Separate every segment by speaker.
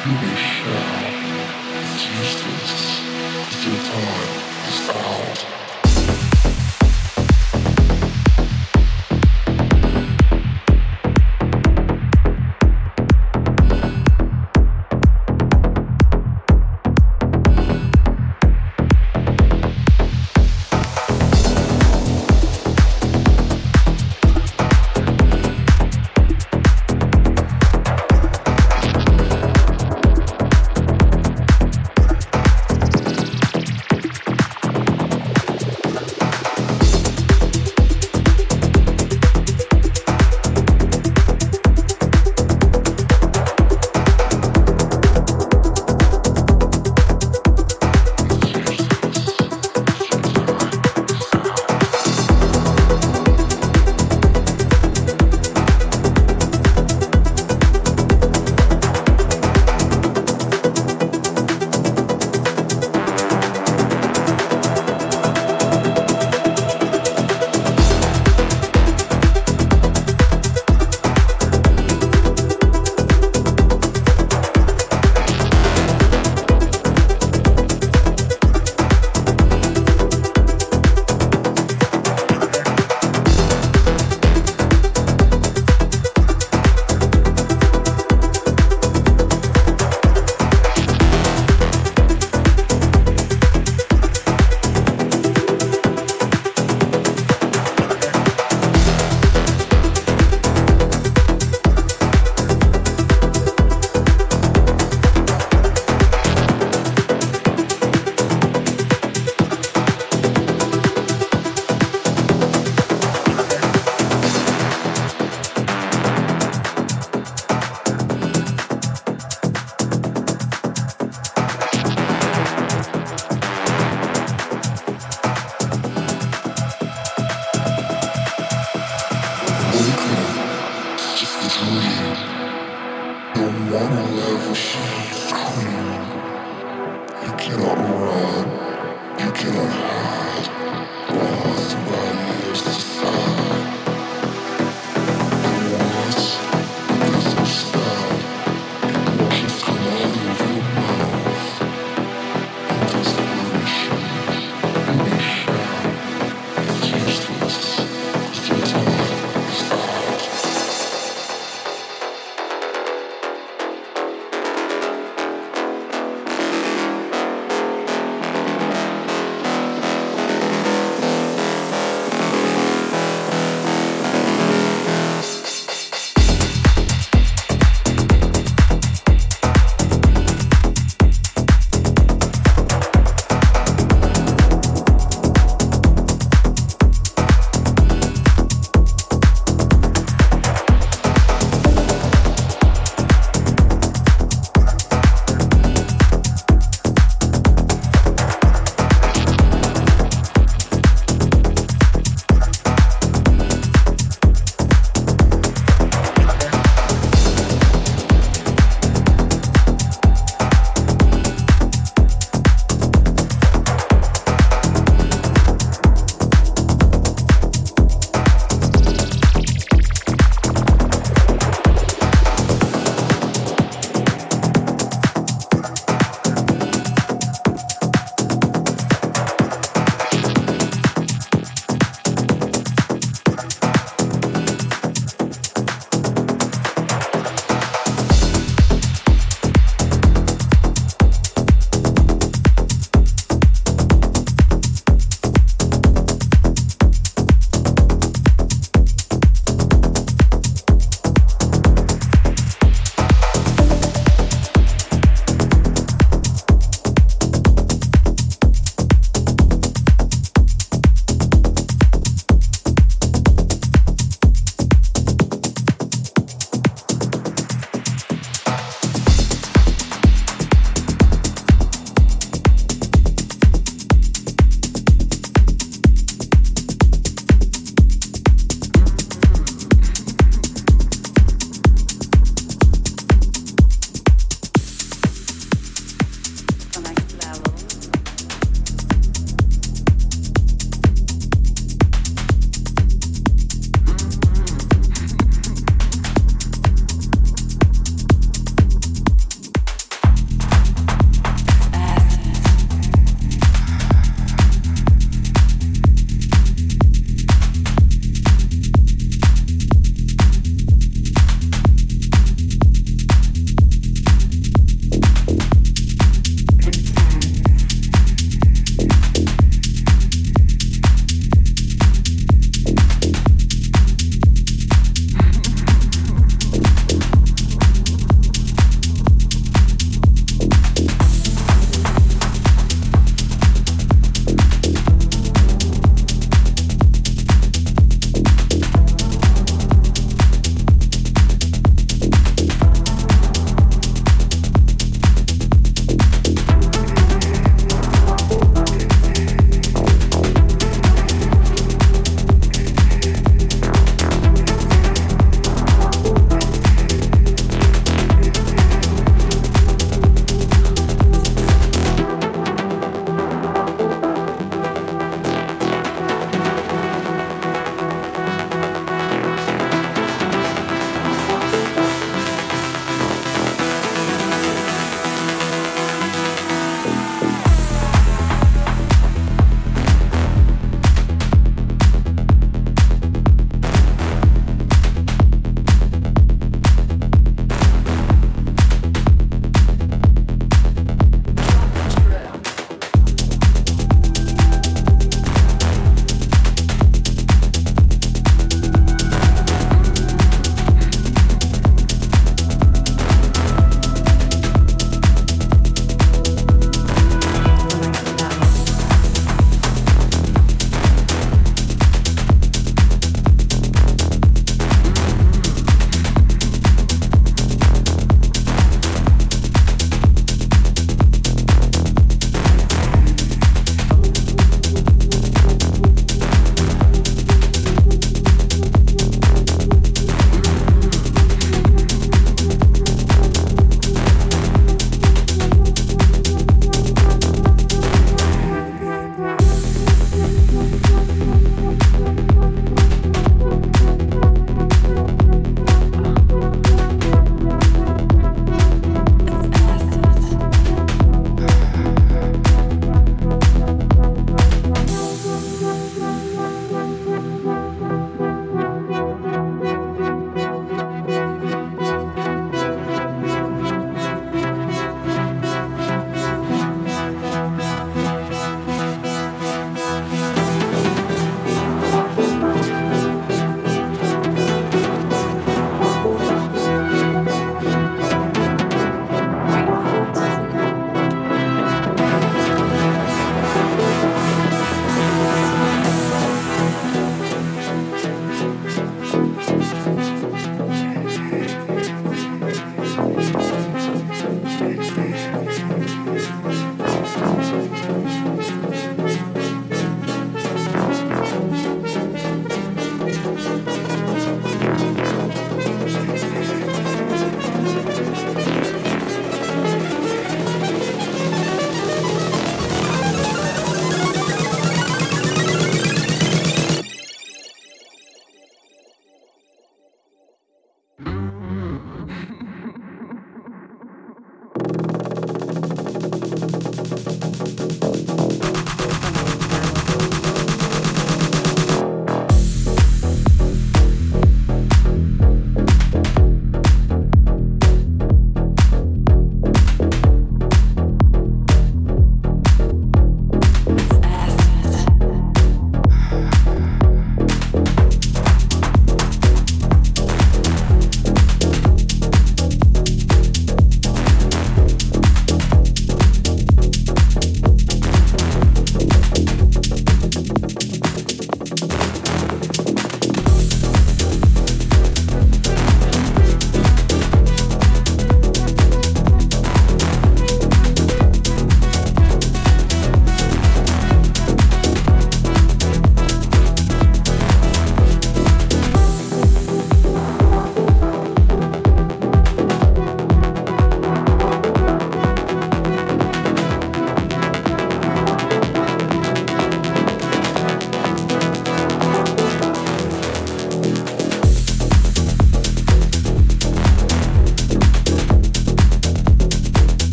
Speaker 1: Shall. It's useless. It's your time. It's out.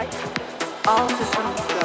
Speaker 2: life, all systems go.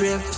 Speaker 3: Now